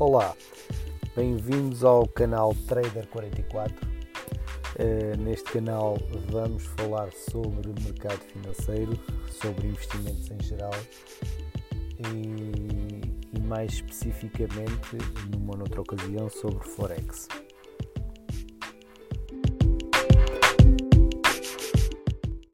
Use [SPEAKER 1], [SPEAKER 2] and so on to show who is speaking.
[SPEAKER 1] Olá, bem-vindos ao canal Trader44. Uh, neste canal vamos falar sobre mercado financeiro, sobre investimentos em geral e, e mais especificamente, numa outra ocasião, sobre Forex.